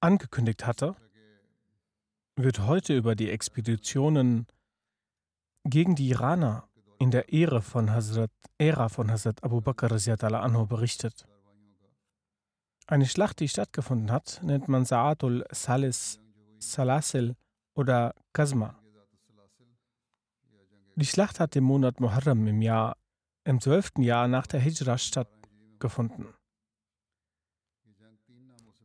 Angekündigt hatte, wird heute über die Expeditionen gegen die Iraner in der Ära von Hazrat, Ära von Hazrat Abu Bakr anhu berichtet. Eine Schlacht, die stattgefunden hat, nennt man Sa'atul Salis, Salasil oder Kazma. Die Schlacht hat im Monat Muharram im Jahr, im zwölften Jahr nach der Hijra stattgefunden.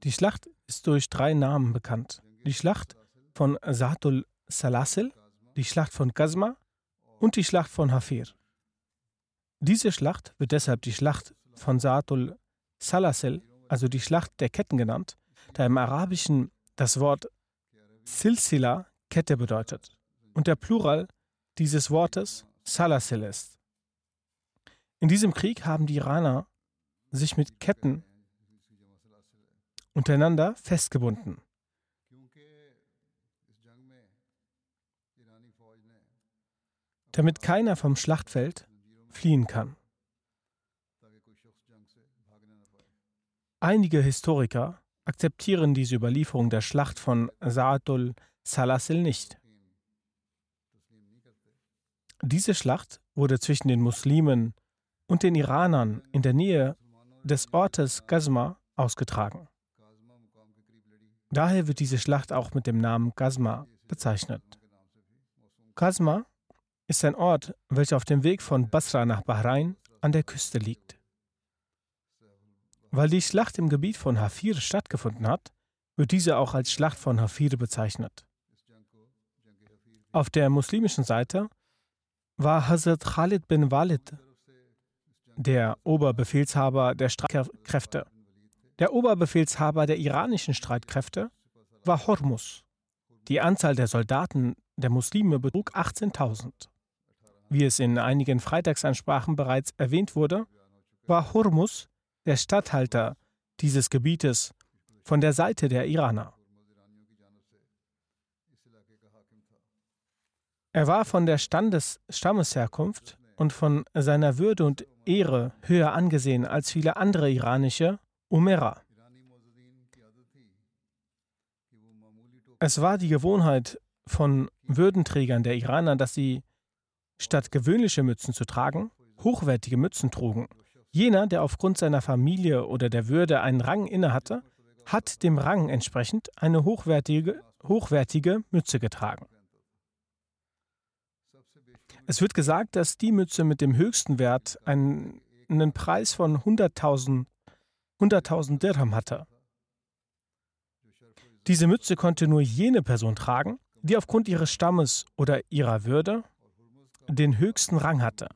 Die Schlacht ist durch drei Namen bekannt. Die Schlacht von Sa'atul Salasil, die Schlacht von Kazma und die Schlacht von Hafir. Diese Schlacht wird deshalb die Schlacht von Sa'atul Salasil, also die Schlacht der Ketten genannt, da im Arabischen das Wort Silsila Kette bedeutet und der Plural dieses Wortes Salasil ist. In diesem Krieg haben die Iraner sich mit Ketten untereinander festgebunden. damit keiner vom Schlachtfeld fliehen kann. Einige Historiker akzeptieren diese Überlieferung der Schlacht von Sa'atul Salasil nicht. Diese Schlacht wurde zwischen den Muslimen und den Iranern in der Nähe des Ortes Gazma ausgetragen. Daher wird diese Schlacht auch mit dem Namen Gazma bezeichnet. Gazma ist ein Ort, welcher auf dem Weg von Basra nach Bahrain an der Küste liegt. Weil die Schlacht im Gebiet von Hafir stattgefunden hat, wird diese auch als Schlacht von Hafir bezeichnet. Auf der muslimischen Seite war Hazrat Khalid bin Walid der Oberbefehlshaber der Streitkräfte. Der Oberbefehlshaber der iranischen Streitkräfte war Hormuz. Die Anzahl der Soldaten der Muslime betrug 18.000. Wie es in einigen Freitagsansprachen bereits erwähnt wurde, war Hormuz der Statthalter dieses Gebietes von der Seite der Iraner. Er war von der Standes Stammesherkunft und von seiner Würde und Ehre höher angesehen als viele andere iranische Umera. Es war die Gewohnheit von Würdenträgern der Iraner, dass sie statt gewöhnliche Mützen zu tragen, hochwertige Mützen trugen. Jener, der aufgrund seiner Familie oder der Würde einen Rang innehatte, hat dem Rang entsprechend eine hochwertige, hochwertige Mütze getragen. Es wird gesagt, dass die Mütze mit dem höchsten Wert einen, Preis von 100.000 100 Dirham hatte. Diese Mütze konnte nur jene Person tragen, die aufgrund ihres Stammes oder ihrer Würde den höchsten Rang hatte.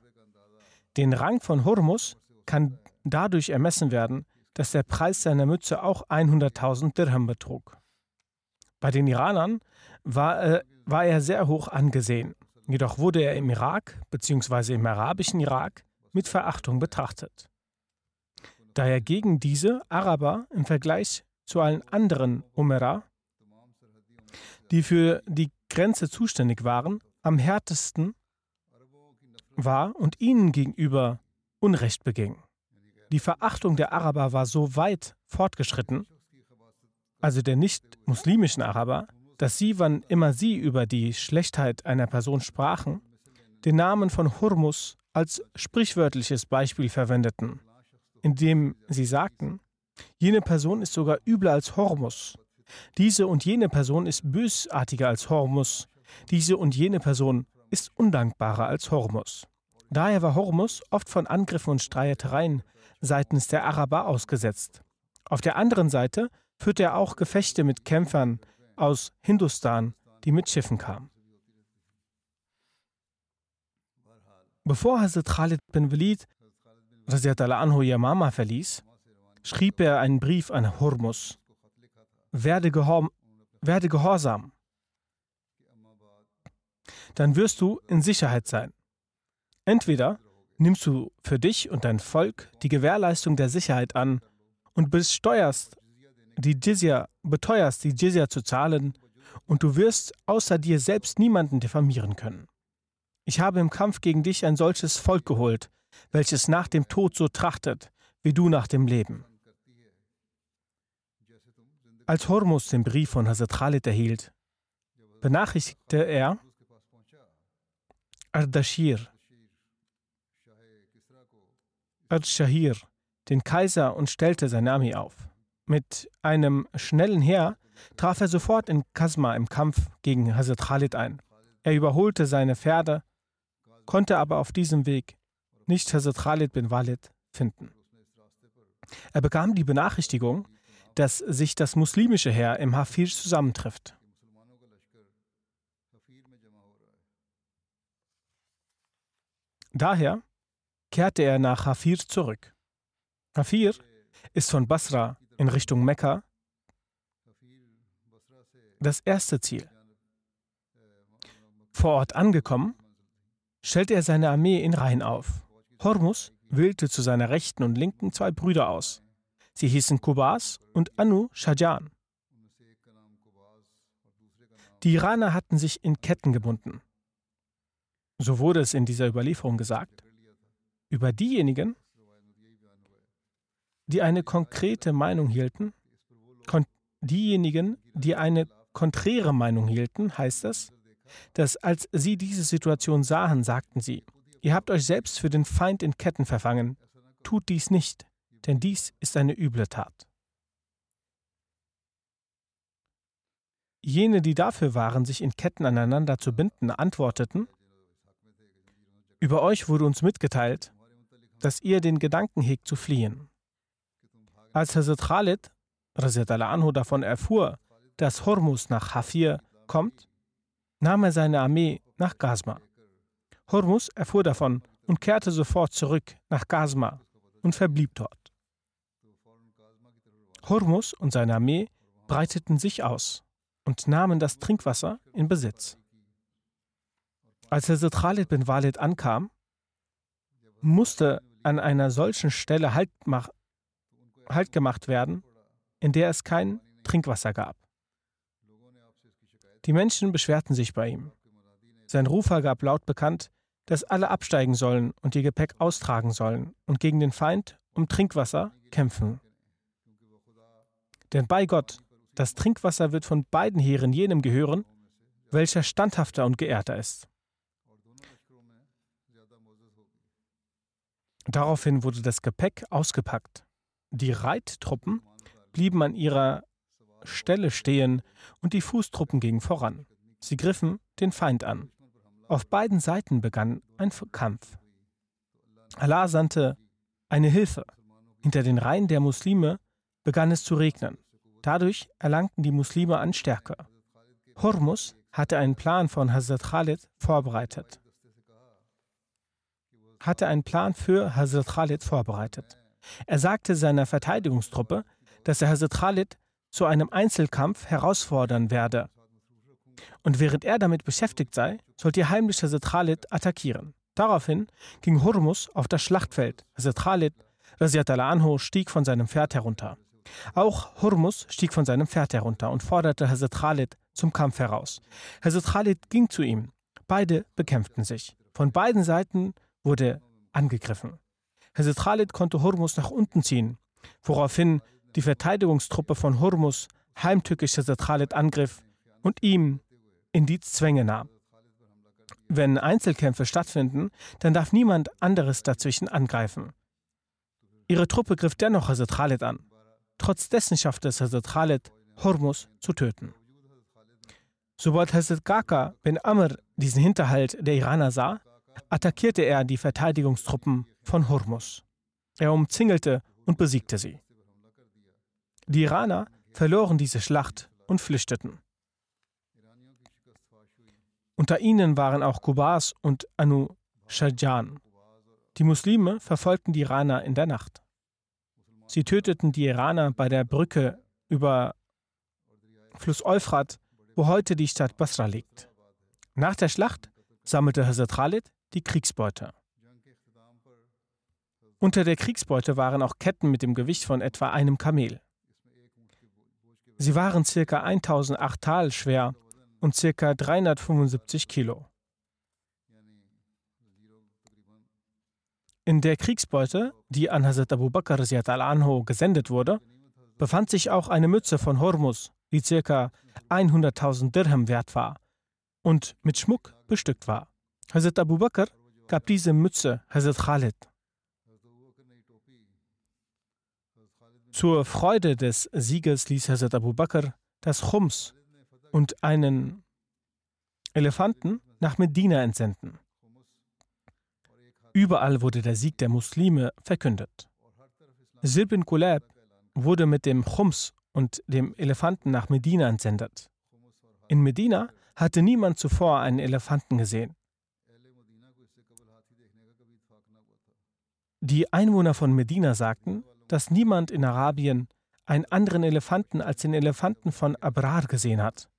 Den Rang von Hormus kann dadurch ermessen werden, dass der Preis seiner Mütze auch 100.000 Dirham betrug. Bei den Iranern war, äh, war er sehr hoch angesehen, jedoch wurde er im Irak bzw. im arabischen Irak mit Verachtung betrachtet. Da er gegen diese Araber im Vergleich zu allen anderen Umera die für die Grenze zuständig waren, am härtesten war und ihnen gegenüber Unrecht beging. Die Verachtung der Araber war so weit fortgeschritten, also der nicht-muslimischen Araber, dass sie, wann immer sie über die Schlechtheit einer Person sprachen, den Namen von Hurmus als sprichwörtliches Beispiel verwendeten, indem sie sagten, jene Person ist sogar übler als Hormus, diese und jene Person ist bösartiger als Hormus, diese und jene Person ist undankbarer als Hormus. Daher war Hormus oft von Angriffen und Streitereien seitens der Araber ausgesetzt. Auf der anderen Seite führte er auch Gefechte mit Kämpfern aus Hindustan, die mit Schiffen kamen. Bevor Hazrat Khalid bin Walid anhu Yamama verließ, schrieb er einen Brief an Hormus. Werde, gehor werde gehorsam, dann wirst du in Sicherheit sein. Entweder nimmst du für dich und dein Volk die Gewährleistung der Sicherheit an und besteuerst die Jizya, beteuerst die Jizya zu zahlen und du wirst außer dir selbst niemanden diffamieren können. Ich habe im Kampf gegen dich ein solches Volk geholt, welches nach dem Tod so trachtet, wie du nach dem Leben. Als Hormus den Brief von Hazrat Khalid erhielt, benachrichtigte er Ardashir, Ardshahir, den Kaiser und stellte seine Armee auf. Mit einem schnellen Heer traf er sofort in Kasma im Kampf gegen Hazrat Khalid ein. Er überholte seine Pferde, konnte aber auf diesem Weg nicht Hazrat Khalid bin Walid finden. Er bekam die Benachrichtigung, dass sich das muslimische Heer im Hafir zusammentrifft. Daher kehrte er nach Hafir zurück. Hafir ist von Basra in Richtung Mekka das erste Ziel. Vor Ort angekommen, stellte er seine Armee in Reihen auf. Hormus wählte zu seiner Rechten und Linken zwei Brüder aus. Sie hießen Kubas und Anu Shajan. Die Iraner hatten sich in Ketten gebunden. So wurde es in dieser Überlieferung gesagt. Über diejenigen, die eine konkrete Meinung hielten, diejenigen, die eine konträre Meinung hielten, heißt es, dass als sie diese Situation sahen, sagten sie, ihr habt euch selbst für den Feind in Ketten verfangen, tut dies nicht, denn dies ist eine üble Tat. Jene, die dafür waren, sich in Ketten aneinander zu binden, antworteten, über euch wurde uns mitgeteilt, dass ihr den Gedanken hegt zu fliehen. Als Hazrat Khalid anhu davon erfuhr, dass Hormus nach Hafir kommt, nahm er seine Armee nach Gazma. Hormus erfuhr davon und kehrte sofort zurück nach Gazma und verblieb dort. Hormus und seine Armee breiteten sich aus und nahmen das Trinkwasser in Besitz. Als Hazrat Khalid bin Walid ankam, musste an einer solchen Stelle halt, halt gemacht werden, in der es kein Trinkwasser gab. Die Menschen beschwerten sich bei ihm. Sein Rufer gab laut bekannt, dass alle absteigen sollen und ihr Gepäck austragen sollen und gegen den Feind um Trinkwasser kämpfen. Denn bei Gott, das Trinkwasser wird von beiden Heeren jenem gehören, welcher standhafter und geehrter ist. Daraufhin wurde das Gepäck ausgepackt. Die Reittruppen blieben an ihrer Stelle stehen und die Fußtruppen gingen voran. Sie griffen den Feind an. Auf beiden Seiten begann ein Kampf. Allah sandte eine Hilfe. Hinter den Reihen der Muslime begann es zu regnen. Dadurch erlangten die Muslime an Stärke. Hormus hatte einen Plan von Hazrat Khalid vorbereitet hatte einen Plan für Hazrat Khalid vorbereitet. Er sagte seiner Verteidigungstruppe, dass er Hazrat Khalid zu einem Einzelkampf herausfordern werde. Und während er damit beschäftigt sei, sollte heimlich Hazrat Khalid attackieren. Daraufhin ging Hurmus auf das Schlachtfeld. Hazrat Khalid anhu, stieg von seinem Pferd herunter. Auch Hurmus stieg von seinem Pferd herunter und forderte Hazrat Khalid zum Kampf heraus. Hazrat Khalid ging zu ihm. Beide bekämpften sich. Von beiden Seiten wurde angegriffen. Hazrat Khalid konnte Hormus nach unten ziehen, woraufhin die Verteidigungstruppe von Hormus heimtückisch Hazrat Khalid angriff und ihm in die Zwänge nahm. Wenn Einzelkämpfe stattfinden, dann darf niemand anderes dazwischen angreifen. Ihre Truppe griff dennoch Hazrat Khalid an. Trotz dessen schaffte es Hazrat Khalid, Hormus zu töten. Sobald Hazrat Kaka bin Amr diesen Hinterhalt der Iraner sah, attackierte er die Verteidigungstruppen von Hormus. Er umzingelte und besiegte sie. Die Iraner verloren diese Schlacht und flüchteten. Unter ihnen waren auch Kubas und Anu Shajan. Die Muslime verfolgten die Iraner in der Nacht. Sie töteten die Iraner bei der Brücke über Fluss Euphrat, wo heute die Stadt Basra liegt. Nach der Schlacht sammelte Hazrat Khalid die Kriegsbeute. Unter der Kriegsbeute waren auch Ketten mit dem Gewicht von etwa einem Kamel. Sie waren ca. 1008 Tal schwer und ca. 375 Kilo. In der Kriegsbeute, die an Hazrat Abu Bakr al-Anho gesendet wurde, befand sich auch eine Mütze von Hormus, die ca. 100.000 Dirham wert war und mit Schmuck bestückt war. Hazrat Abu Bakr gab diese Mütze Hazrat Khalid. Zur Freude des Sieges ließ Hazrat Abu Bakr das Chums und einen Elefanten nach Medina entsenden. Überall wurde der Sieg der Muslime verkündet. Silbin Kulab wurde mit dem Chums und dem Elefanten nach Medina entsendet. In Medina hatte niemand zuvor einen Elefanten gesehen. Die Einwohner von Medina sagten, dass niemand in Arabien einen anderen Elefanten als den Elefanten von Abrar gesehen hat.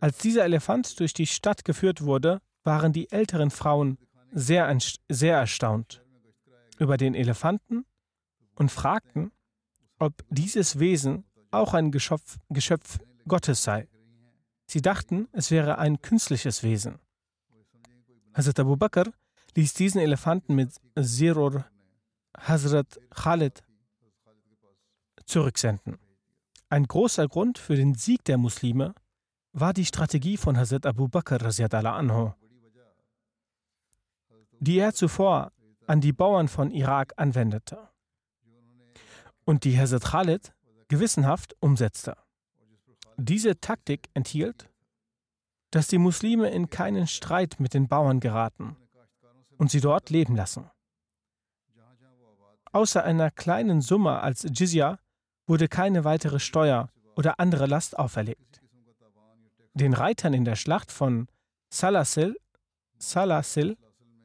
Als dieser Elefant durch die Stadt geführt wurde, waren die älteren Frauen sehr, sehr erstaunt über den Elefanten und fragten, ob dieses Wesen auch ein Geschöpf, Geschöpf Gottes sei. Sie dachten, es wäre ein künstliches Wesen. Hazrat Abu Bakr ließ diesen Elefanten mit Sirur Hazrat Khalid zurücksenden. Ein großer Grund für den Sieg der Muslime war die Strategie von Hazrat Abu Bakr die er zuvor an die Bauern von Irak anwendete und die Hazrat Khalid gewissenhaft umsetzte. Diese Taktik enthielt, dass die Muslime in keinen Streit mit den Bauern geraten und sie dort leben lassen. Außer einer kleinen Summe als Jizya wurde keine weitere Steuer oder andere Last auferlegt. Den Reitern in der Schlacht von Salasil, Salasil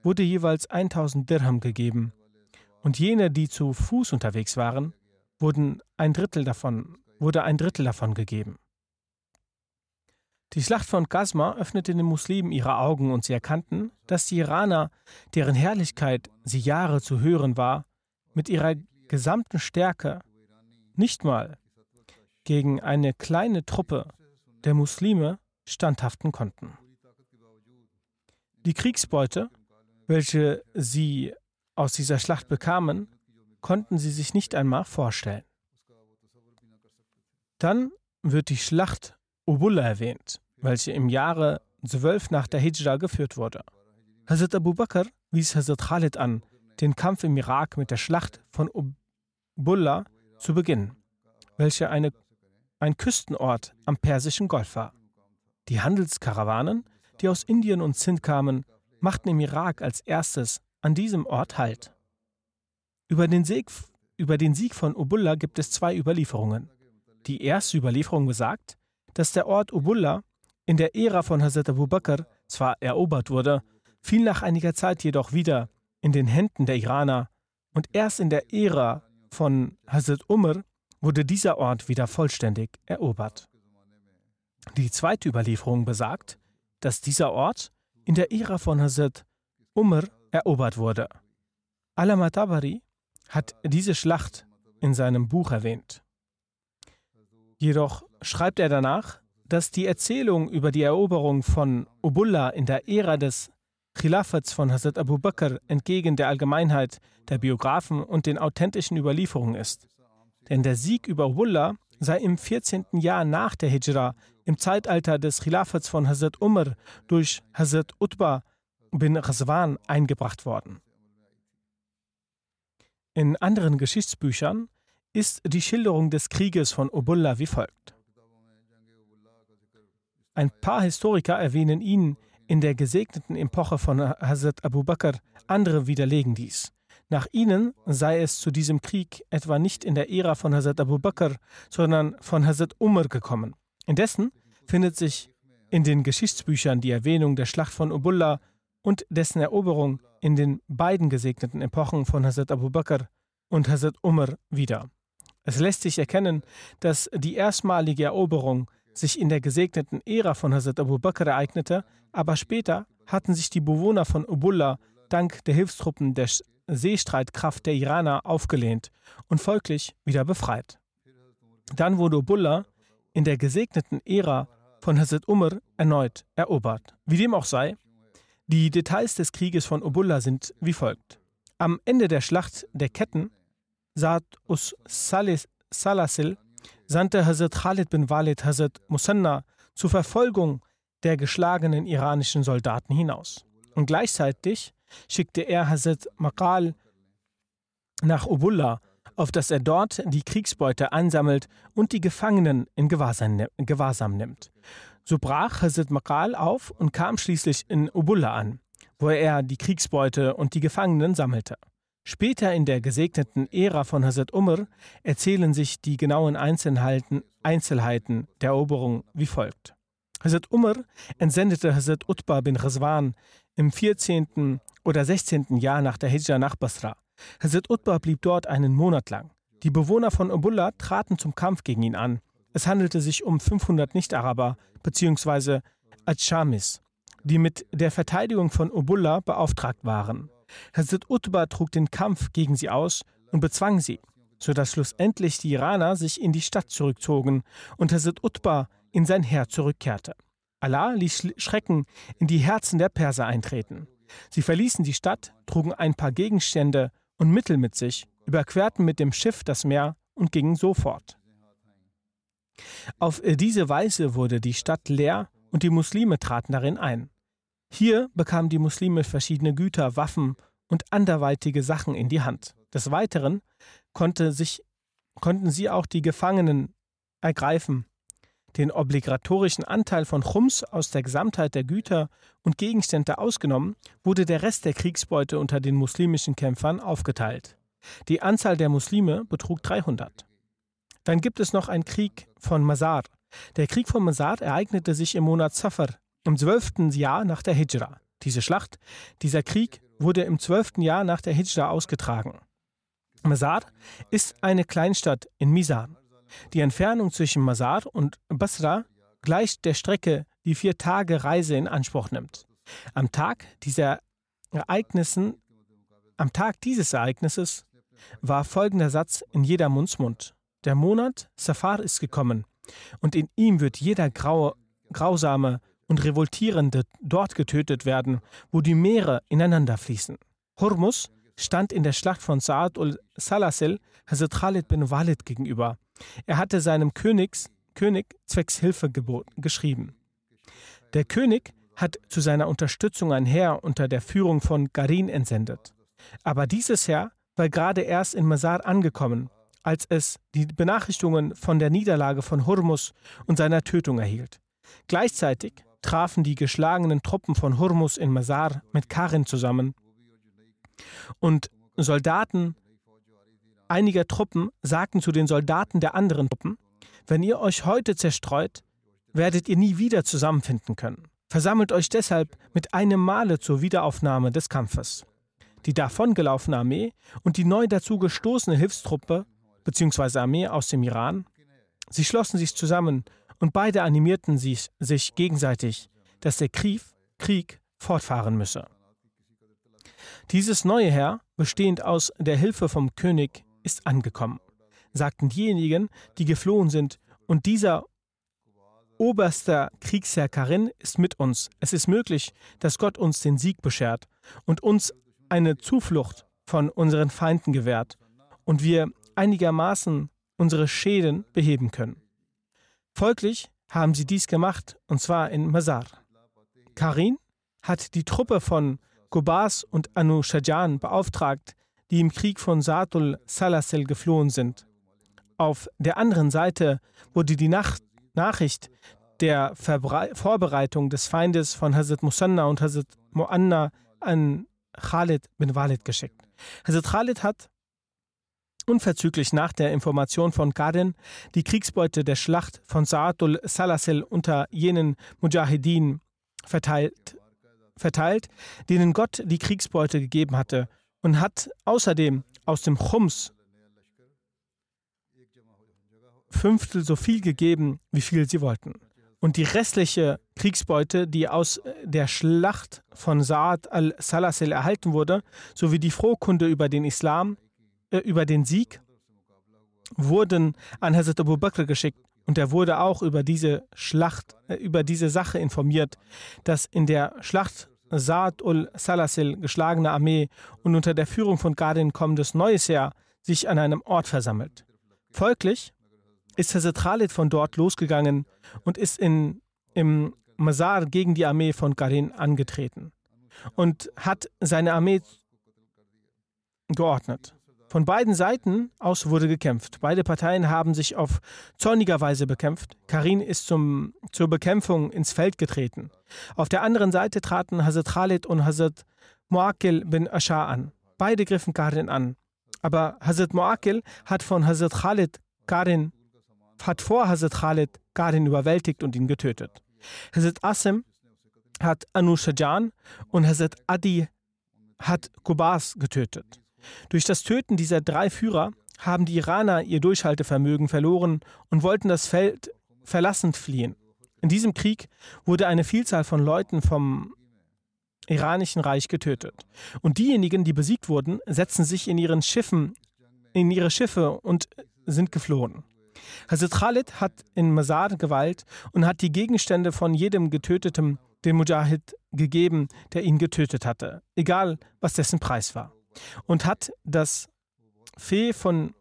wurde jeweils 1000 Dirham gegeben und jene, die zu Fuß unterwegs waren, wurden ein Drittel davon, wurde ein Drittel davon gegeben. Die Schlacht von Qasma öffnete den Muslimen ihre Augen und sie erkannten, dass die Iraner, deren Herrlichkeit sie Jahre zu hören war, mit ihrer gesamten Stärke nicht mal gegen eine kleine Truppe der Muslime standhaften konnten. Die Kriegsbeute, welche sie aus dieser Schlacht bekamen, konnten sie sich nicht einmal vorstellen. Dann wird die Schlacht Ubullah erwähnt, welche im Jahre 12 nach der Hijra geführt wurde. Hazrat Abu Bakr wies Hazrat Khalid an, den Kampf im Irak mit der Schlacht von Ubullah zu beginnen, welche eine, ein Küstenort am Persischen Golf war. Die Handelskarawanen, die aus Indien und Sindh kamen, machten im Irak als erstes an diesem Ort Halt. Über den, Sieg, über den Sieg von Ubullah gibt es zwei Überlieferungen. Die erste Überlieferung besagt, dass der Ort Ubullah in der Ära von Hazrat Abu Bakr zwar erobert wurde, fiel nach einiger Zeit jedoch wieder in den Händen der Iraner und erst in der Ära von Hazrat Umar wurde dieser Ort wieder vollständig erobert. Die zweite Überlieferung besagt, dass dieser Ort in der Ära von Hazrat Umar erobert wurde. Al-Matabari hat diese Schlacht in seinem Buch erwähnt. Jedoch schreibt er danach, dass die Erzählung über die Eroberung von Ubullah in der Ära des Khilafats von Hazrat Abu Bakr entgegen der Allgemeinheit der Biografen und den authentischen Überlieferungen ist. Denn der Sieg über Ubullah sei im 14. Jahr nach der Hijra, im Zeitalter des Khilafats von Hazrat Umar, durch Hazrat Utbah bin Ghazwan eingebracht worden. In anderen Geschichtsbüchern ist die Schilderung des Krieges von Ubullah wie folgt. Ein paar Historiker erwähnen ihn in der gesegneten Epoche von Hazrat Abu Bakr, andere widerlegen dies. Nach ihnen sei es zu diesem Krieg etwa nicht in der Ära von Hazrat Abu Bakr, sondern von Hazrat Umar gekommen. Indessen findet sich in den Geschichtsbüchern die Erwähnung der Schlacht von Ubullah und dessen Eroberung in den beiden gesegneten Epochen von Hazrat Abu Bakr und Hazrat Umar wieder. Es lässt sich erkennen, dass die erstmalige Eroberung sich in der gesegneten Ära von Hazrat Abu Bakr ereignete, aber später hatten sich die Bewohner von Ubullah dank der Hilfstruppen der Seestreitkraft der Iraner aufgelehnt und folglich wieder befreit. Dann wurde Ubullah in der gesegneten Ära von Hazrat Umar erneut erobert. Wie dem auch sei, die Details des Krieges von Ubullah sind wie folgt. Am Ende der Schlacht der Ketten Saad us Salasil sandte Hazrat Khalid bin Walid Hazrat Musanna zur Verfolgung der geschlagenen iranischen Soldaten hinaus. Und gleichzeitig schickte er Hazrat Maqal nach Ubullah, auf dass er dort die Kriegsbeute ansammelt und die Gefangenen in Gewahrsam nimmt. So brach Hazrat Maqal auf und kam schließlich in Ubullah an, wo er die Kriegsbeute und die Gefangenen sammelte. Später in der gesegneten Ära von Hazrat Umar erzählen sich die genauen Einzelheiten, Einzelheiten der Eroberung wie folgt. Hazrat Umar entsendete Hazrat Utbah bin Ghazwan im 14. oder 16. Jahr nach der Hijra nach Basra. Hazrat Utbah blieb dort einen Monat lang. Die Bewohner von Ubullah traten zum Kampf gegen ihn an. Es handelte sich um 500 Nicht-Araber bzw. Adschamis, die mit der Verteidigung von Ubullah beauftragt waren. Hazrat Utbah trug den Kampf gegen sie aus und bezwang sie, sodass schlussendlich die Iraner sich in die Stadt zurückzogen und Hazrat Utbah in sein Heer zurückkehrte. Allah ließ Schrecken in die Herzen der Perser eintreten. Sie verließen die Stadt, trugen ein paar Gegenstände und Mittel mit sich, überquerten mit dem Schiff das Meer und gingen sofort. Auf diese Weise wurde die Stadt leer und die Muslime traten darin ein. Hier bekamen die Muslime verschiedene Güter, Waffen und anderweitige Sachen in die Hand. Des Weiteren konnte sich, konnten sie auch die Gefangenen ergreifen. Den obligatorischen Anteil von Chums aus der Gesamtheit der Güter und Gegenstände ausgenommen, wurde der Rest der Kriegsbeute unter den muslimischen Kämpfern aufgeteilt. Die Anzahl der Muslime betrug 300. Dann gibt es noch einen Krieg von Mazar. Der Krieg von Mazar ereignete sich im Monat Safar im zwölften Jahr nach der Hijra. Diese Schlacht, dieser Krieg wurde im zwölften Jahr nach der Hijra ausgetragen. Mazar ist eine Kleinstadt in Misan. Die Entfernung zwischen Mazar und Basra gleicht der Strecke, die vier Tage Reise in Anspruch nimmt. Am Tag am Tag dieses Ereignisses war folgender Satz in jeder Mundsmund. Der Monat Safar ist gekommen, und in ihm wird jeder graue, grausame und Revoltierende dort getötet werden, wo die Meere ineinander fließen. Hormus stand in der Schlacht von Sa'ad ul-Salasil Hazrat Khalid bin Walid gegenüber. Er hatte seinem Königs, König zwecks Hilfe geschrieben. Der König hat zu seiner Unterstützung ein Heer unter der Führung von Garin entsendet. Aber dieses Heer war gerade erst in Masar angekommen, als es die Benachrichtigungen von der Niederlage von Hormus und seiner Tötung erhielt. Gleichzeitig trafen die geschlagenen Truppen von Hormus in Masar mit Karin zusammen. Und Soldaten einiger Truppen sagten zu den Soldaten der anderen Truppen, wenn ihr euch heute zerstreut, werdet ihr nie wieder zusammenfinden können. Versammelt euch deshalb mit einem Male zur Wiederaufnahme des Kampfes. Die davongelaufene Armee und die neu dazu gestoßene Hilfstruppe bzw. Armee aus dem Iran, sie schlossen sich zusammen und beide animierten sich, sich gegenseitig, dass der Krieg, Krieg fortfahren müsse. Dieses neue Heer, bestehend aus der Hilfe vom König, ist angekommen, sagten diejenigen, die geflohen sind, und dieser oberster Kriegsherr Karin ist mit uns. Es ist möglich, dass Gott uns den Sieg beschert und uns eine Zuflucht von unseren Feinden gewährt und wir einigermaßen unsere Schäden beheben können. Folglich haben sie dies gemacht, und zwar in Mazar. Karin hat die Truppe von Gobas und Anu Shajan beauftragt, die im Krieg von Saatul Salasil geflohen sind. Auf der anderen Seite wurde die Nacht Nachricht der Verbrei Vorbereitung des Feindes von Hazrat Musanna und Hazrat Muanna an Khalid bin Walid geschickt. Hazrat Khalid hat unverzüglich nach der Information von Gaden die Kriegsbeute der Schlacht von Saatul Salasil unter jenen Mujahideen verteilt, verteilt, denen Gott die Kriegsbeute gegeben hatte, und hat außerdem aus dem Chums Fünftel so viel gegeben, wie viel sie wollten. Und die restliche Kriegsbeute, die aus der Schlacht von Saad al-Salasil erhalten wurde, sowie die Frohkunde über den Islam, äh, über den Sieg, wurden an Hazrat Abu Bakr geschickt. Und er wurde auch über diese Schlacht, äh, über diese Sache informiert, dass in der Schlacht Saad ul-Salasil geschlagene Armee und unter der Führung von Gardin kommendes neues Jahr sich an einem Ort versammelt. Folglich ist Hazrat Khalid von dort losgegangen und ist in, im Mazar gegen die Armee von Garin angetreten und hat seine Armee geordnet. Von beiden Seiten aus wurde gekämpft. Beide Parteien haben sich auf zorniger Weise bekämpft. Karin ist zum, zur Bekämpfung ins Feld getreten. Auf der anderen Seite traten Hazrat Khalid und Hazrat Muakil bin Ashar an. Beide griffen Karin an. Aber Hazrat Muakil hat von Hazrat Khalid Karin hat vor Hazrat Khalid Karin überwältigt und ihn getötet. Hazrat Asim hat Anu und Hazrat Adi hat Kubas getötet. Durch das Töten dieser drei Führer haben die Iraner ihr Durchhaltevermögen verloren und wollten das Feld verlassend fliehen. In diesem Krieg wurde eine Vielzahl von Leuten vom iranischen Reich getötet. Und diejenigen, die besiegt wurden, setzten sich in ihren Schiffen, in ihre Schiffe und sind geflohen. Hazrat Khalid hat in Mazar Gewalt und hat die Gegenstände von jedem Getöteten dem Mujahid gegeben, der ihn getötet hatte, egal was dessen Preis war und hat das Fee von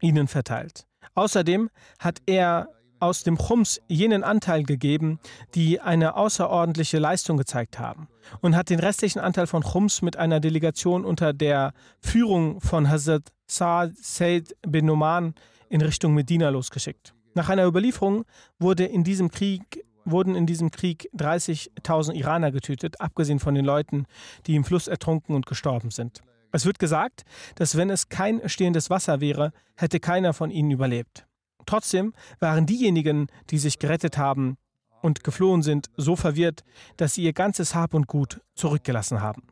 ihnen verteilt. Außerdem hat er aus dem Chums jenen Anteil gegeben, die eine außerordentliche Leistung gezeigt haben und hat den restlichen Anteil von Chums mit einer Delegation unter der Führung von Hazrat Said bin Numan in Richtung Medina losgeschickt. Nach einer Überlieferung wurde in diesem Krieg wurden in diesem Krieg 30.000 Iraner getötet, abgesehen von den Leuten, die im Fluss ertrunken und gestorben sind. Es wird gesagt, dass wenn es kein stehendes Wasser wäre, hätte keiner von ihnen überlebt. Trotzdem waren diejenigen, die sich gerettet haben und geflohen sind, so verwirrt, dass sie ihr ganzes Hab und Gut zurückgelassen haben.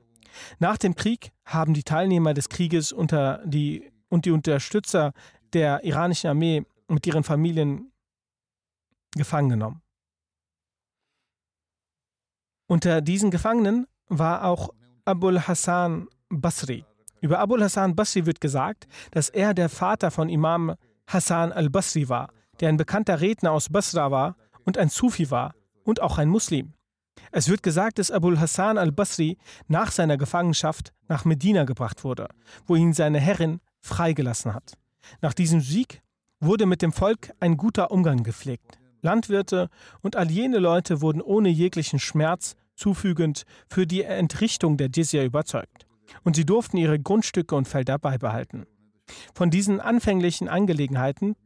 Nach dem Krieg haben die Teilnehmer des Krieges unter die, und die Unterstützer der iranischen Armee mit ihren Familien gefangen genommen. Unter diesen Gefangenen war auch Abul Hassan Basri. Über Abul Hassan Basri wird gesagt, dass er der Vater von Imam Hassan al-Basri war, der ein bekannter Redner aus Basra war und ein Sufi war und auch ein Muslim. Es wird gesagt, dass Abul Hassan al-Basri nach seiner Gefangenschaft nach Medina gebracht wurde, wo ihn seine Herrin freigelassen hat. Nach diesem Sieg wurde mit dem Volk ein guter Umgang gepflegt. Landwirte und all jene Leute wurden ohne jeglichen Schmerz zufügend für die Entrichtung der Jizya überzeugt. Und sie durften ihre Grundstücke und Felder beibehalten. Von diesen anfänglichen Angelegenheiten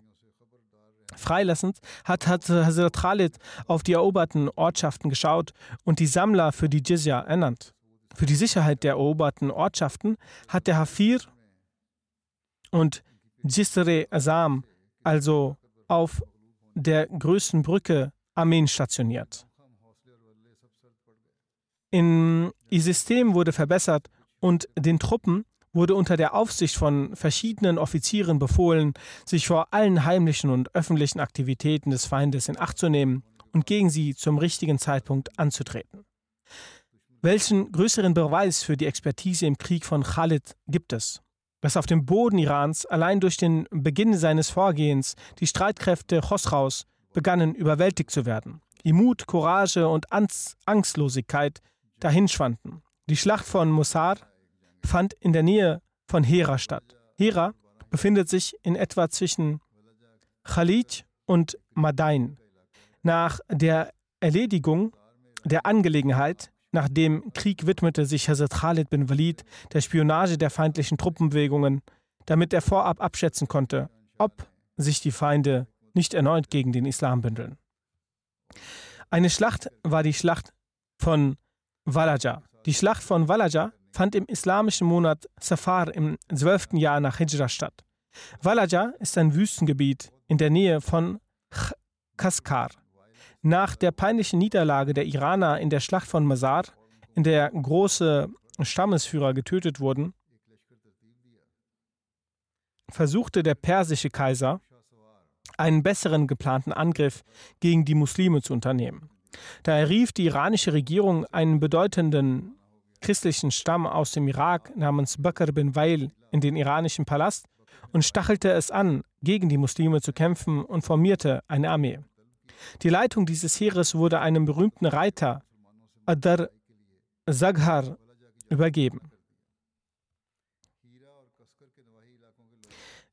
freilassend hat Hazrat Khalid auf die eroberten Ortschaften geschaut und die Sammler für die Jizya ernannt. Für die Sicherheit der eroberten Ortschaften hat der Hafir und Jisre Azam, also auf der größten Brücke, Armeen stationiert. In, ihr System wurde verbessert und den Truppen wurde unter der Aufsicht von verschiedenen Offizieren befohlen, sich vor allen heimlichen und öffentlichen Aktivitäten des Feindes in Acht zu nehmen und gegen sie zum richtigen Zeitpunkt anzutreten. Welchen größeren Beweis für die Expertise im Krieg von Khalid gibt es? Dass auf dem Boden Irans allein durch den Beginn seines Vorgehens die Streitkräfte Chosraus begannen überwältigt zu werden. Die Mut, Courage und Angstlosigkeit dahinschwanden. Die Schlacht von Mossar fand in der Nähe von Hera statt. Hera befindet sich in etwa zwischen Khalid und Madain. Nach der Erledigung der Angelegenheit nach dem Krieg widmete sich Hazrat Khalid bin Walid der Spionage der feindlichen Truppenbewegungen, damit er vorab abschätzen konnte, ob sich die Feinde nicht erneut gegen den Islam bündeln. Eine Schlacht war die Schlacht von Walaja. Die Schlacht von Walaja fand im islamischen Monat Safar im 12. Jahr nach Hijra statt. Walaja ist ein Wüstengebiet in der Nähe von Kaskar. Nach der peinlichen Niederlage der Iraner in der Schlacht von Mazar, in der große Stammesführer getötet wurden, versuchte der persische Kaiser, einen besseren geplanten Angriff gegen die Muslime zu unternehmen. Da rief die iranische Regierung einen bedeutenden christlichen Stamm aus dem Irak namens Bakr bin Wail in den iranischen Palast und stachelte es an, gegen die Muslime zu kämpfen und formierte eine Armee. Die Leitung dieses Heeres wurde einem berühmten Reiter, Adar Zaghar, übergeben.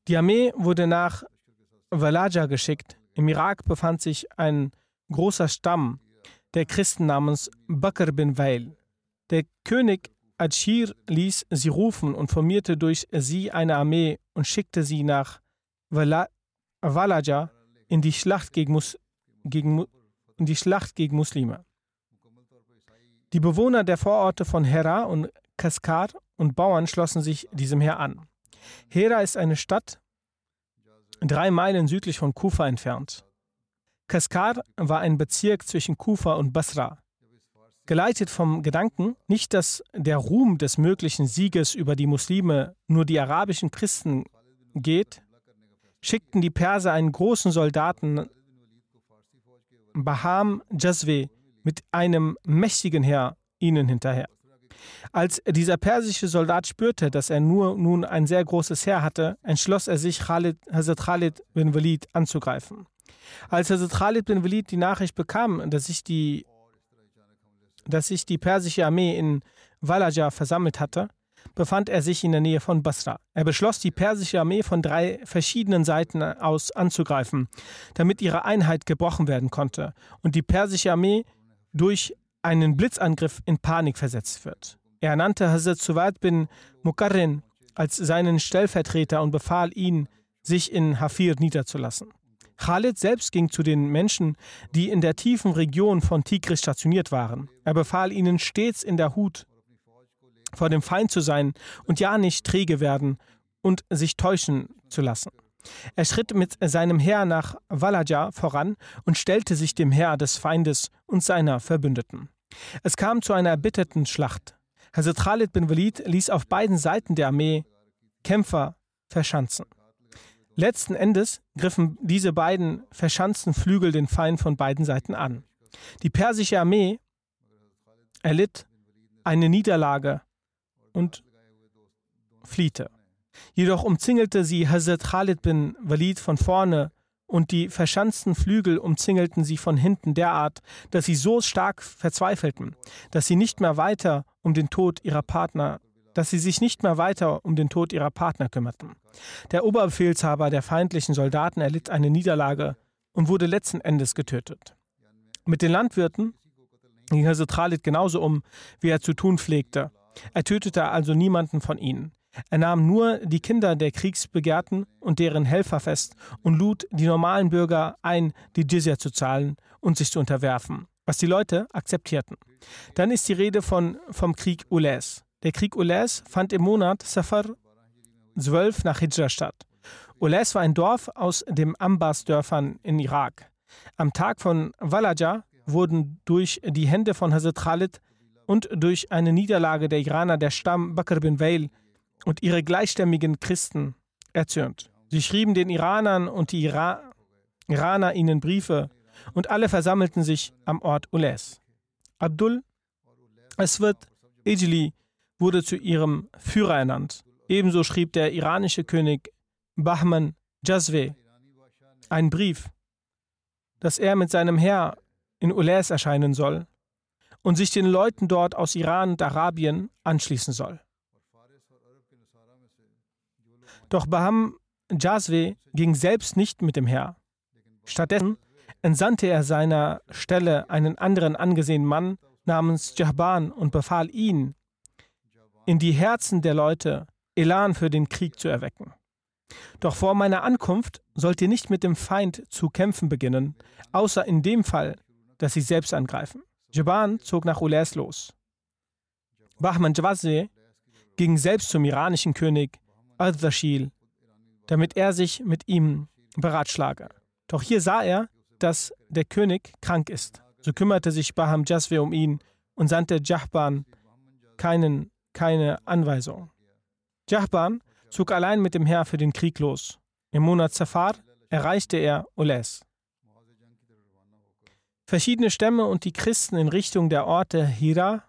Die Armee wurde nach Walaja geschickt. Im Irak befand sich ein großer Stamm der Christen namens Bakr bin Wail. Der König Adschir ließ sie rufen und formierte durch sie eine Armee und schickte sie nach Walaja in die Schlacht gegen, Mus gegen, die Schlacht gegen Muslime. Die Bewohner der Vororte von Hera und Kaskar und Bauern schlossen sich diesem Heer an. Hera ist eine Stadt drei Meilen südlich von Kufa entfernt. Kaskar war ein Bezirk zwischen Kufa und Basra. Geleitet vom Gedanken, nicht dass der Ruhm des möglichen Sieges über die Muslime nur die arabischen Christen geht, schickten die Perser einen großen Soldaten Baham Jazwe mit einem mächtigen Heer ihnen hinterher. Als dieser persische Soldat spürte, dass er nur nun ein sehr großes Heer hatte, entschloss er sich, Khalid, Hazrat Khalid bin Walid anzugreifen. Als Hazrat Khalid bin Walid die Nachricht bekam, dass sich die, dass sich die persische Armee in Walaja versammelt hatte, befand er sich in der Nähe von Basra. Er beschloss, die persische Armee von drei verschiedenen Seiten aus anzugreifen, damit ihre Einheit gebrochen werden konnte und die persische Armee durch einen Blitzangriff in Panik versetzt wird. Er ernannte Hazrat Suwad bin Mukarrin als seinen Stellvertreter und befahl ihn, sich in Hafir niederzulassen. Khalid selbst ging zu den Menschen, die in der tiefen Region von Tigris stationiert waren. Er befahl ihnen stets in der Hut vor dem Feind zu sein und ja nicht träge werden und sich täuschen zu lassen. Er schritt mit seinem Heer nach Walaja voran und stellte sich dem Heer des Feindes und seiner Verbündeten. Es kam zu einer erbitterten Schlacht. Hazrat Khalid bin Walid ließ auf beiden Seiten der Armee Kämpfer verschanzen. Letzten Endes griffen diese beiden verschanzten Flügel den Feind von beiden Seiten an. Die persische Armee erlitt eine Niederlage und fliehte. Jedoch umzingelte sie Hazrat Khalid bin Walid von vorne und die verschanzten Flügel umzingelten sie von hinten derart, dass sie so stark verzweifelten, dass sie nicht mehr weiter um den Tod ihrer Partner, dass sie sich nicht mehr weiter um den Tod ihrer Partner kümmerten. Der Oberbefehlshaber der feindlichen Soldaten erlitt eine Niederlage und wurde letzten Endes getötet. Mit den Landwirten ging Hazrat Khalid genauso um, wie er zu tun pflegte. Er tötete also niemanden von ihnen. Er nahm nur die Kinder der Kriegsbegehrten und deren Helfer fest und lud die normalen Bürger ein, die Jizya zu zahlen und sich zu unterwerfen, was die Leute akzeptierten. Dann ist die Rede von, vom Krieg Ules. Der Krieg Ules fand im Monat Safar 12 nach Hijra statt. Ules war ein Dorf aus den Ambas-Dörfern in Irak. Am Tag von Walaja wurden durch die Hände von Hazrat Khalid und durch eine Niederlage der Iraner der Stamm Bakr bin Wail und ihre gleichstämmigen Christen erzürnt. Sie schrieben den Iranern und die Ira Iraner ihnen Briefe und alle versammelten sich am Ort Ules. Abdul Aswad Ejli wurde zu ihrem Führer ernannt. Ebenso schrieb der iranische König Bahman Jazwe einen Brief dass er mit seinem Heer in Ules erscheinen soll und sich den Leuten dort aus Iran und Arabien anschließen soll. Doch Baham Jazwe ging selbst nicht mit dem Heer. Stattdessen entsandte er seiner Stelle einen anderen angesehenen Mann namens Jahban und befahl ihn, in die Herzen der Leute Elan für den Krieg zu erwecken. Doch vor meiner Ankunft sollt ihr nicht mit dem Feind zu kämpfen beginnen, außer in dem Fall, dass sie selbst angreifen. Jaban zog nach Ules los. Bahman Jawazeh ging selbst zum iranischen König Ardashil, damit er sich mit ihm beratschlage. Doch hier sah er, dass der König krank ist. So kümmerte sich Baham Jaswe um ihn und sandte Jahban keinen, keine Anweisung. Jahban zog allein mit dem Heer für den Krieg los. Im Monat Safar erreichte er Oles. Verschiedene Stämme und die Christen in Richtung der Orte Hira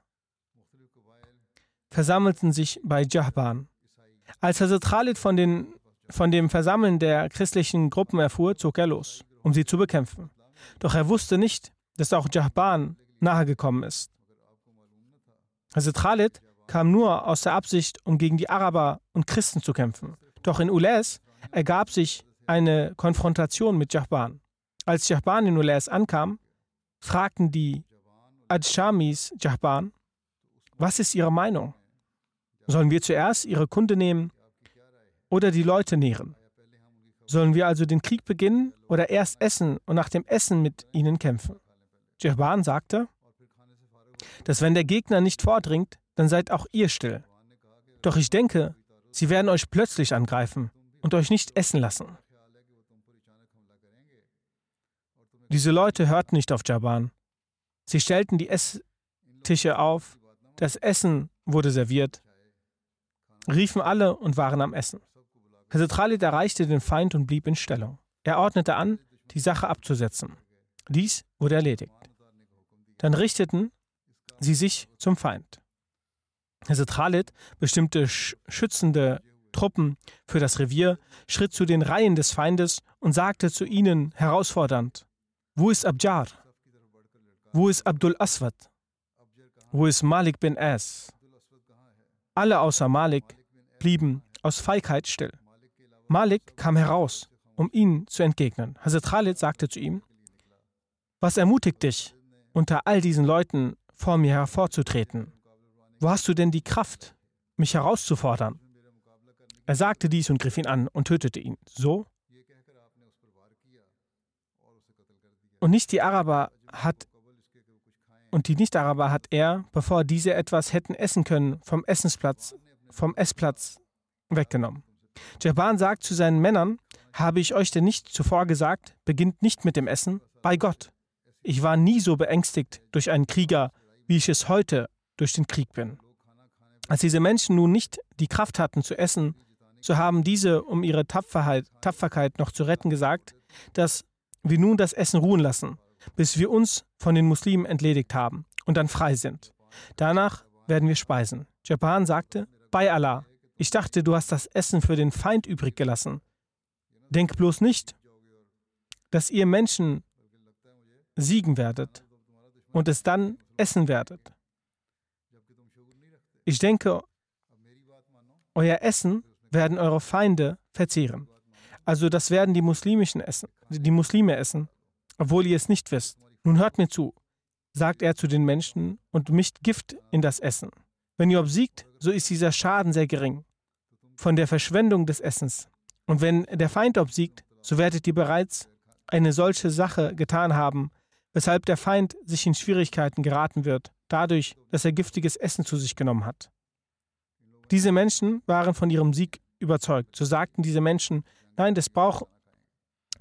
versammelten sich bei Jahban. Als Hazrat Khalid von, den, von dem Versammeln der christlichen Gruppen erfuhr, zog er los, um sie zu bekämpfen. Doch er wusste nicht, dass auch Jahban nahegekommen ist. Hazrat Khalid kam nur aus der Absicht, um gegen die Araber und Christen zu kämpfen. Doch in Ules ergab sich eine Konfrontation mit Jahban. Als Jahban in Ules ankam, fragten die Adshamis Jahban, was ist ihre Meinung? Sollen wir zuerst ihre Kunde nehmen oder die Leute nähren? Sollen wir also den Krieg beginnen oder erst essen und nach dem Essen mit ihnen kämpfen? Jahban sagte, dass wenn der Gegner nicht vordringt, dann seid auch ihr still. Doch ich denke, sie werden euch plötzlich angreifen und euch nicht essen lassen. Diese Leute hörten nicht auf Jaban. Sie stellten die Esstische auf, das Essen wurde serviert, riefen alle und waren am Essen. Hazrat Khalid erreichte den Feind und blieb in Stellung. Er ordnete an, die Sache abzusetzen. Dies wurde erledigt. Dann richteten sie sich zum Feind. Hazrat Khalid bestimmte schützende Truppen für das Revier, schritt zu den Reihen des Feindes und sagte zu ihnen herausfordernd: Wo ist Abjar? Wo ist Abdul Aswad? Wo ist Malik bin As? Alle außer Malik blieben aus Feigheit still. Malik kam heraus, um ihnen zu entgegnen. Hazrat Khalid sagte zu ihm: Was ermutigt dich, unter all diesen Leuten vor mir hervorzutreten? Wo hast du denn die Kraft, mich herauszufordern? Er sagte dies und griff ihn an und tötete ihn. So? Und nicht die Araber hat und die Nicht-Araber hat er, bevor diese etwas hätten essen können, vom Essensplatz, vom Essplatz weggenommen. Jaban sagt zu seinen Männern, habe ich euch denn nicht zuvor gesagt, beginnt nicht mit dem Essen, bei Gott. Ich war nie so beängstigt durch einen Krieger, wie ich es heute durch den Krieg bin. Als diese Menschen nun nicht die Kraft hatten zu essen, so haben diese, um ihre Tapferheit, Tapferkeit noch zu retten, gesagt, dass wir nun das Essen ruhen lassen, bis wir uns von den Muslimen entledigt haben und dann frei sind. Danach werden wir speisen. Japan sagte, bei Allah, ich dachte, du hast das Essen für den Feind übrig gelassen. Denk bloß nicht, dass ihr Menschen siegen werdet und es dann essen werdet. Ich denke, euer Essen werden eure Feinde verzehren. Also das werden die muslimischen essen, die Muslime essen, obwohl ihr es nicht wisst. Nun hört mir zu, sagt er zu den Menschen und mischt Gift in das Essen. Wenn ihr obsiegt, so ist dieser Schaden sehr gering von der Verschwendung des Essens. Und wenn der Feind obsiegt, so werdet ihr bereits eine solche Sache getan haben, weshalb der Feind sich in Schwierigkeiten geraten wird dadurch, dass er giftiges Essen zu sich genommen hat. Diese Menschen waren von ihrem Sieg überzeugt. So sagten diese Menschen, nein, das, brauch,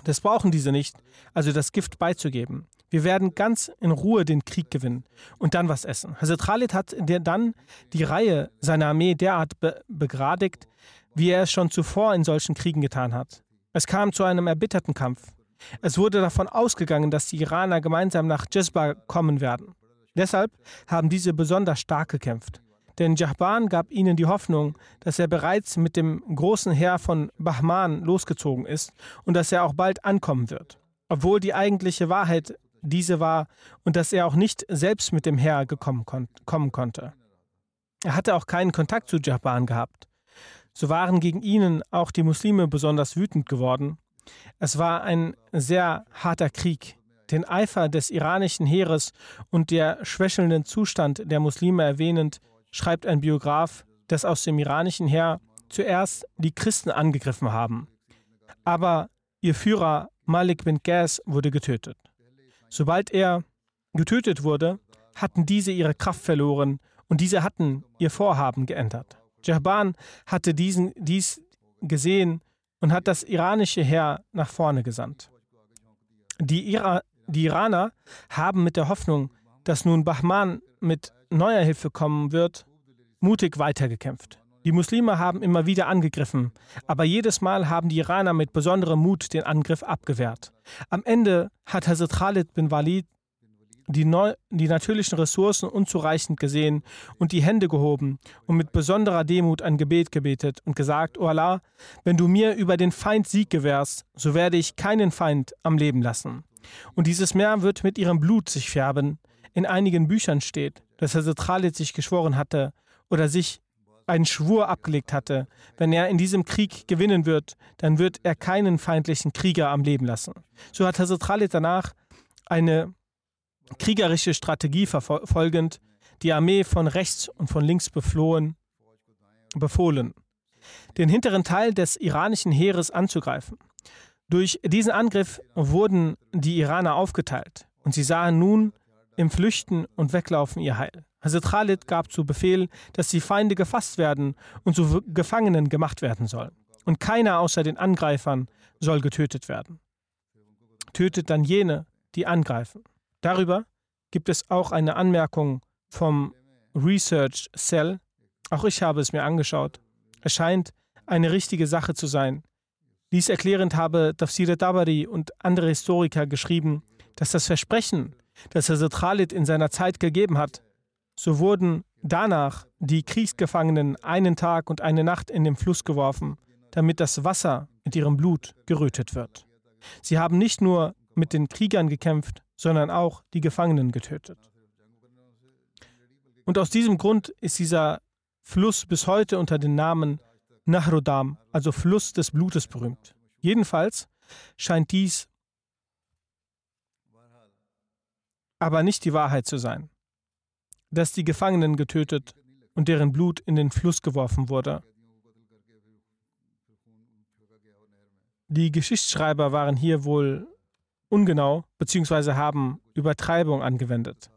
das brauchen diese nicht, also das Gift beizugeben. Wir werden ganz in Ruhe den Krieg gewinnen und dann was essen. Hazrat Khalid hat dann die Reihe seiner Armee derart be begradigt, wie er es schon zuvor in solchen Kriegen getan hat. Es kam zu einem erbitterten Kampf. Es wurde davon ausgegangen, dass die Iraner gemeinsam nach Jezba kommen werden. Deshalb haben diese besonders stark gekämpft. Denn Jahban gab ihnen die Hoffnung, dass er bereits mit dem großen Heer von Bahman losgezogen ist und dass er auch bald ankommen wird. obwohl die eigentliche Wahrheit diese war und dass er auch nicht selbst mit dem Heer gekommen kon kommen konnte. Er hatte auch keinen Kontakt zu Jahban gehabt. So waren gegen ihn auch die Muslime besonders wütend geworden. Es war ein sehr harter Krieg. Den Eifer des iranischen Heeres und der schwächelnden Zustand der Muslime erwähnend, schreibt ein Biograf, dass aus dem iranischen Heer zuerst die Christen angegriffen haben. Aber ihr Führer Malik bin Ghaz wurde getötet. Sobald er getötet wurde, hatten diese ihre Kraft verloren und diese hatten ihr Vorhaben geändert. Jahban hatte diesen, dies gesehen und hat das iranische Heer nach vorne gesandt. Die, Ira die Iraner haben mit der Hoffnung, dass nun Bahman mit neuer Hilfe kommen wird, mutig weitergekämpft. Die Muslime haben immer wieder angegriffen, aber jedes Mal haben die Iraner mit besonderem Mut den Angriff abgewehrt. Am Ende hat Hazrat Khalid bin Walid die, neu, die natürlichen Ressourcen unzureichend gesehen und die Hände gehoben und mit besonderer Demut ein Gebet gebetet und gesagt, O Allah, wenn du mir über den Feind Sieg gewährst, so werde ich keinen Feind am Leben lassen. Und dieses Meer wird mit ihrem Blut sich färben. In einigen Büchern steht, dass Hazrat Khalid sich geschworen hatte oder sich einen Schwur abgelegt hatte, wenn er in diesem Krieg gewinnen wird, dann wird er keinen feindlichen Krieger am Leben lassen. So hat Hazrat Khalid danach eine kriegerische Strategie verfolgend die Armee von rechts und von links beflohen, befohlen, den hinteren Teil des iranischen Heeres anzugreifen. Durch diesen Angriff wurden die Iraner aufgeteilt und sie sahen nun im Flüchten und Weglaufen ihr Heil. Hazrat Khalid gab zu Befehl, dass die Feinde gefasst werden und zu Gefangenen gemacht werden sollen. Und keiner außer den Angreifern soll getötet werden. Tötet dann jene, die angreifen. Darüber gibt es auch eine Anmerkung vom Research Cell. Auch ich habe es mir angeschaut. Es scheint eine richtige Sache zu sein. Dies erklärend habe Tafsir Tabari und andere Historiker geschrieben, dass das Versprechen, das Hazrat Khalid in seiner Zeit gegeben hat, so wurden danach die Kriegsgefangenen einen Tag und eine Nacht in den Fluss geworfen, damit das Wasser mit ihrem Blut gerötet wird. Sie haben nicht nur mit den Kriegern gekämpft, sondern auch die Gefangenen getötet. Und aus diesem Grund ist dieser Fluss bis heute unter dem Namen Nahrudam, also Fluss des Blutes, berühmt. Jedenfalls scheint dies aber nicht die Wahrheit zu sein, dass die Gefangenen getötet und deren Blut in den Fluss geworfen wurde. Die Geschichtsschreiber waren hier wohl ungenau bzw. haben Übertreibung angewendet.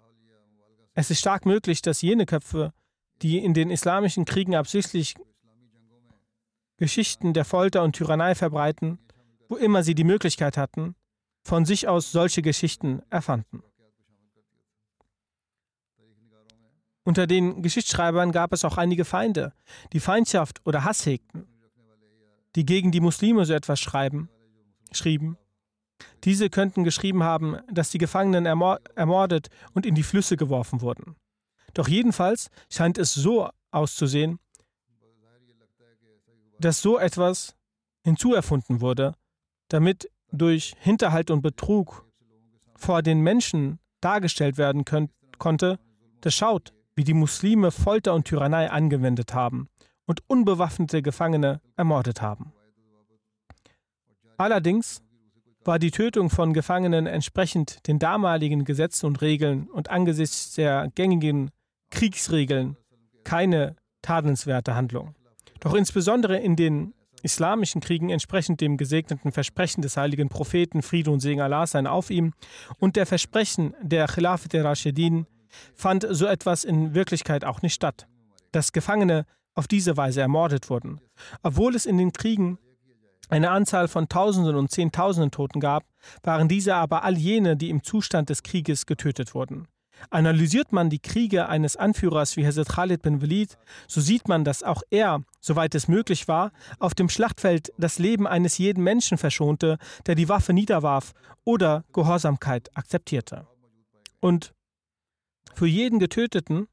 Es ist stark möglich, dass jene Köpfe, die in den islamischen Kriegen absichtlich Geschichten der Folter und Tyrannei verbreiten, wo immer sie die Möglichkeit hatten, von sich aus solche Geschichten erfanden. Unter den Geschichtsschreibern gab es auch einige Feinde, die Feindschaft oder Hass hegten, die gegen die Muslime so etwas schreiben, schrieben diese könnten geschrieben haben, dass die Gefangenen ermordet und in die Flüsse geworfen wurden. Doch jedenfalls scheint es so auszusehen, dass so etwas hinzuerfunden wurde, damit durch Hinterhalt und Betrug vor den Menschen dargestellt werden könnt, konnte, das schaut, wie die Muslime Folter und Tyrannei angewendet haben und unbewaffnete Gefangene ermordet haben. Allerdings war die Tötung von Gefangenen entsprechend den damaligen Gesetzen und Regeln und angesichts der gängigen Kriegsregeln keine tadelnswerte Handlung. Doch insbesondere in den islamischen Kriegen entsprechend dem gesegneten Versprechen des heiligen Propheten Friede und Segen Allah sein auf ihm und der Versprechen der Khilafat der Rashidin fand so etwas in Wirklichkeit auch nicht statt, dass Gefangene auf diese Weise ermordet wurden, obwohl es in den Kriegen eine Anzahl von Tausenden und Zehntausenden Toten gab, waren diese aber all jene, die im Zustand des Krieges getötet wurden. Analysiert man die Kriege eines Anführers wie Hazrat Khalid bin Walid, so sieht man, dass auch er, soweit es möglich war, auf dem Schlachtfeld das Leben eines jeden Menschen verschonte, der die Waffe niederwarf oder Gehorsamkeit akzeptierte. Und für jeden Getöteten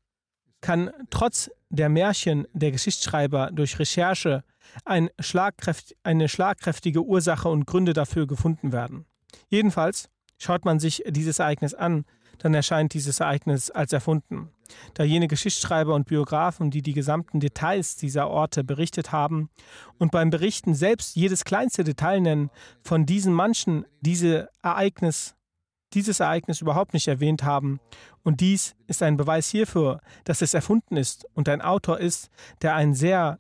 kann trotz der Märchen der Geschichtsschreiber durch Recherche ein Schlagkräft, eine schlagkräftige Ursache und Gründe dafür gefunden werden. Jedenfalls schaut man sich dieses Ereignis an, dann erscheint dieses Ereignis als erfunden. Da jene Geschichtsschreiber und Biografen, die die gesamten Details dieser Orte berichtet haben und beim Berichten selbst jedes kleinste Detail nennen, von diesen manchen diese Ereignis, dieses Ereignis überhaupt nicht erwähnt haben. Und dies ist ein Beweis hierfür, dass es erfunden ist und ein Autor ist, der, ein sehr,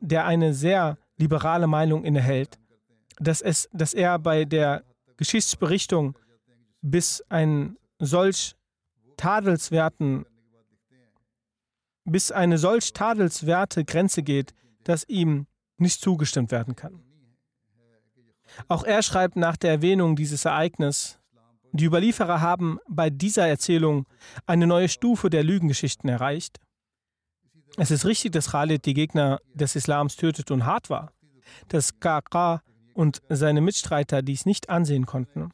der eine sehr liberale Meinung innehält, dass, es, dass er bei der Geschichtsberichtung bis ein solch tadelswerten, bis eine solch tadelswerte Grenze geht, dass ihm nicht zugestimmt werden kann. Auch er schreibt nach der Erwähnung dieses Ereignisses, die Überlieferer haben bei dieser Erzählung eine neue Stufe der Lügengeschichten erreicht. Es ist richtig, dass Khalid die Gegner des Islams tötete und hart war, dass Qaqa und seine Mitstreiter dies nicht ansehen konnten.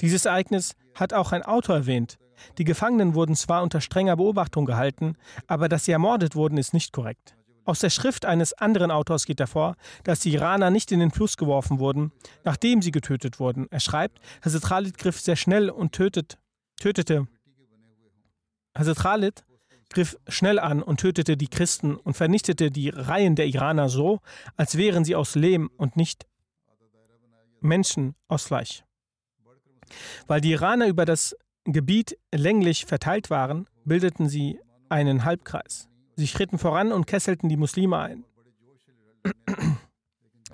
Dieses Ereignis hat auch ein Autor erwähnt. Die Gefangenen wurden zwar unter strenger Beobachtung gehalten, aber dass sie ermordet wurden, ist nicht korrekt. Aus der Schrift eines anderen Autors geht hervor, dass die Iraner nicht in den Fluss geworfen wurden, nachdem sie getötet wurden. Er schreibt, Hazrat Khalid griff sehr schnell und tötet, tötete. Hazrat Khalid griff schnell an und tötete die Christen und vernichtete die Reihen der Iraner so, als wären sie aus Lehm und nicht Menschen aus Fleisch. Weil die Iraner über das Gebiet länglich verteilt waren, bildeten sie einen Halbkreis. Sie schritten voran und kesselten die Muslime ein.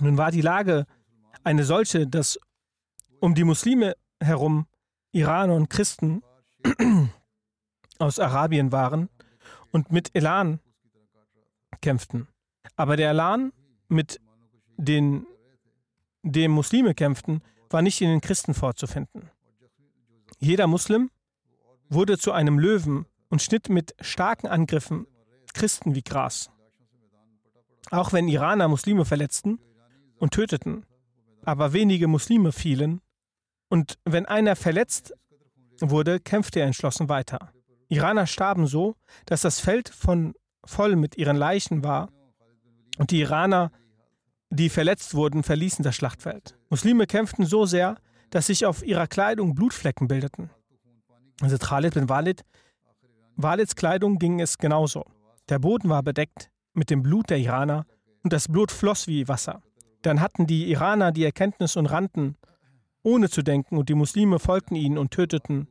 Nun war die Lage eine solche, dass um die Muslime herum Iraner und Christen aus Arabien waren und mit Elan kämpften. Aber der Elan, mit den, dem Muslime kämpften, war nicht in den Christen vorzufinden. Jeder Muslim wurde zu einem Löwen und schnitt mit starken Angriffen Christen wie Gras. Auch wenn Iraner Muslime verletzten und töteten, aber wenige Muslime fielen, und wenn einer verletzt wurde, kämpfte er entschlossen weiter. Iraner starben so, dass das Feld von voll mit ihren Leichen war, und die Iraner die verletzt wurden, verließen das Schlachtfeld. Muslime kämpften so sehr, dass sich auf ihrer Kleidung Blutflecken bildeten. Also Khalid bin Walid, Walids Kleidung ging es genauso. Der Boden war bedeckt mit dem Blut der Iraner und das Blut floss wie Wasser. Dann hatten die Iraner die Erkenntnis und rannten, ohne zu denken, und die Muslime folgten ihnen und töteten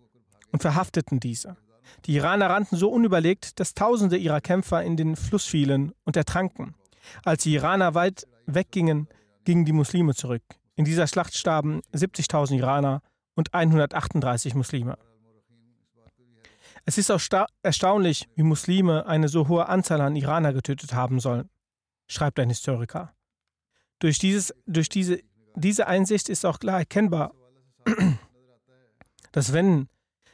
und verhafteten diese. Die Iraner rannten so unüberlegt, dass Tausende ihrer Kämpfer in den Fluss fielen und ertranken. Als die Iraner weit weggingen, gingen die Muslime zurück. In dieser Schlacht starben 70.000 Iraner und 138 Muslime. Es ist auch erstaunlich, wie Muslime eine so hohe Anzahl an Iraner getötet haben sollen, schreibt ein Historiker. Durch, dieses, durch diese, diese Einsicht ist auch klar erkennbar, dass wenn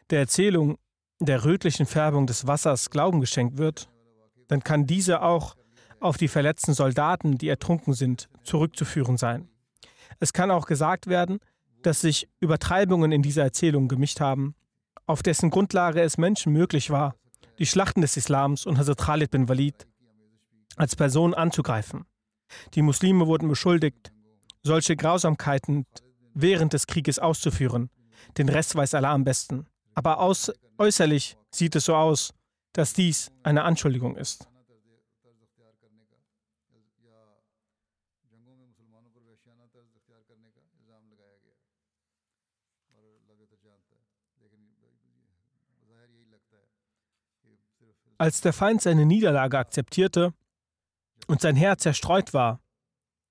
der Erzählung der rötlichen Färbung des Wassers Glauben geschenkt wird, dann kann diese auch auf die verletzten Soldaten, die ertrunken sind, zurückzuführen sein. Es kann auch gesagt werden, dass sich Übertreibungen in dieser Erzählung gemischt haben, auf dessen Grundlage es Menschen möglich war, die Schlachten des Islams und Hazrat Khalid bin Walid als Person anzugreifen. Die Muslime wurden beschuldigt, solche Grausamkeiten während des Krieges auszuführen. Den Rest weiß Allah am besten. Aber aus, äußerlich sieht es so aus, dass dies eine Anschuldigung ist. Als der Feind seine Niederlage akzeptierte und sein Herz zerstreut war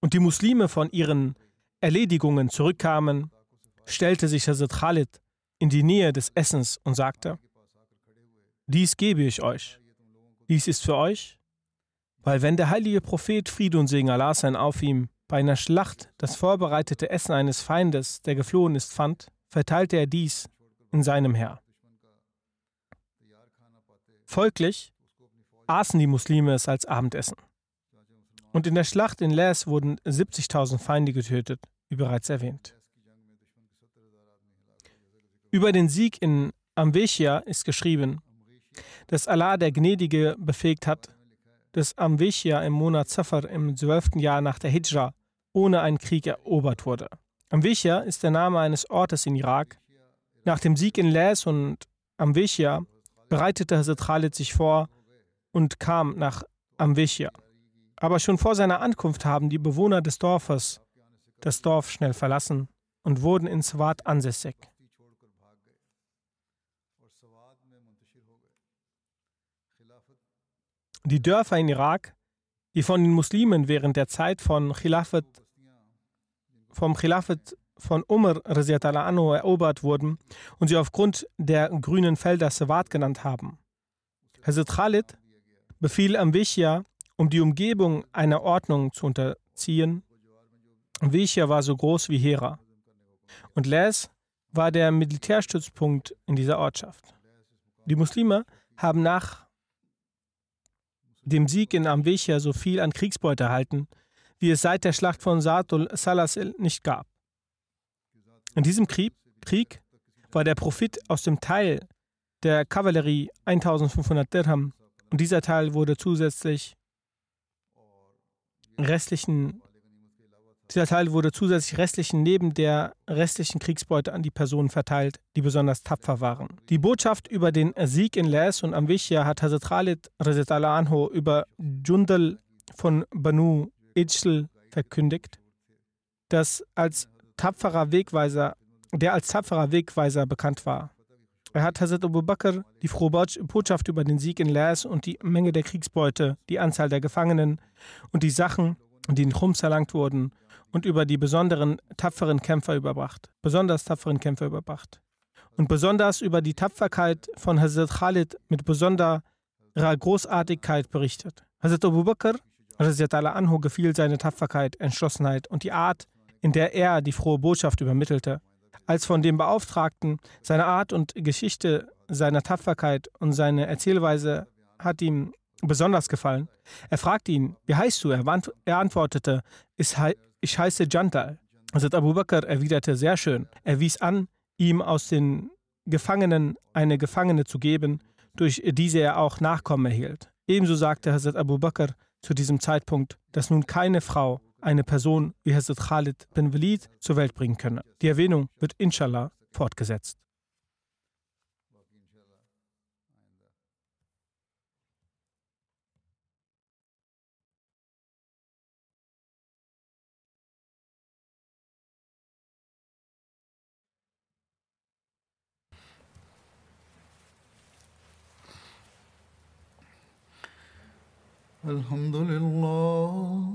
und die Muslime von ihren Erledigungen zurückkamen, stellte sich Hazrat Khalid in die Nähe des Essens und sagte, dies gebe ich euch, dies ist für euch, weil wenn der heilige Prophet Friede und Segen Allah sein auf ihm bei einer Schlacht das vorbereitete Essen eines Feindes, der geflohen ist, fand, verteilte er dies in seinem Heer. Folglich aßen die Muslime es als Abendessen. Und in der Schlacht in Les wurden 70.000 Feinde getötet, wie bereits erwähnt. Über den Sieg in Amvechia ist geschrieben, dass Allah der Gnädige befähigt hat, dass Amvechia im Monat Safar im zwölften Jahr nach der Hijra ohne einen Krieg erobert wurde. Amvechia ist der Name eines Ortes in Irak. Nach dem Sieg in Les und Amvechia bereitete Hazrat Khalid sich vor und kam nach Amvechia. Aber schon vor seiner Ankunft haben die Bewohner des Dorfes das Dorf schnell verlassen und wurden in Swat ansässig. Die Dörfer in Irak, die von den Muslimen während der Zeit von Khilafat, vom Khilafat von Umar anhu erobert wurden und sie aufgrund der grünen Felder Sawat genannt haben. Hazrat Khalid befiel Amvishya, um die Umgebung einer Ordnung zu unterziehen. Amvishya war so groß wie Hera. Und Les war der Militärstützpunkt in dieser Ortschaft. Die Muslime haben nach dem Sieg in Amvechia so viel an Kriegsbeute erhalten, wie es seit der Schlacht von Saatul Salasil nicht gab. In diesem Krieg, Krieg war der Profit aus dem Teil der Kavallerie 1500 Dirham und dieser Teil wurde zusätzlich restlichen dieser Teil wurde zusätzlich restlichen neben der restlichen Kriegsbeute an die Personen verteilt, die besonders tapfer waren. Die Botschaft über den Sieg in Les und Amvishya hat Hazrat Khalid anho über Jundal von Banu Ijl verkündigt, das als tapferer Wegweiser, der als tapferer Wegweiser bekannt war. Er hat Hazrat Abu Bakr die frohe Botschaft über den Sieg in Les und die Menge der Kriegsbeute, die Anzahl der Gefangenen und die Sachen, die in Chums erlangt wurden, und über die besonderen tapferen Kämpfer überbracht, besonders tapferen Kämpfer überbracht. Und besonders über die Tapferkeit von Hazrat Khalid mit besonderer Großartigkeit berichtet. Hazrat Abu Bakr, Anhu, gefiel seine Tapferkeit, Entschlossenheit und die Art, in der er die frohe Botschaft übermittelte. Als von dem Beauftragten seine Art und Geschichte seiner Tapferkeit und seine Erzählweise hat ihm besonders gefallen. Er fragte ihn, wie heißt du? Er, antwortete, ich heiße Jantal. Hazrat Abu Bakr erwiderte, sehr schön. Er wies an, ihm aus den Gefangenen eine Gefangene zu geben, durch diese er auch Nachkommen erhielt. Ebenso sagte Hazrat Abu Bakr zu diesem Zeitpunkt, dass nun keine Frau eine Person wie Hazrat Khalid bin Walid zur Welt bringen könne. Die Erwähnung wird inshallah fortgesetzt. الحمد لله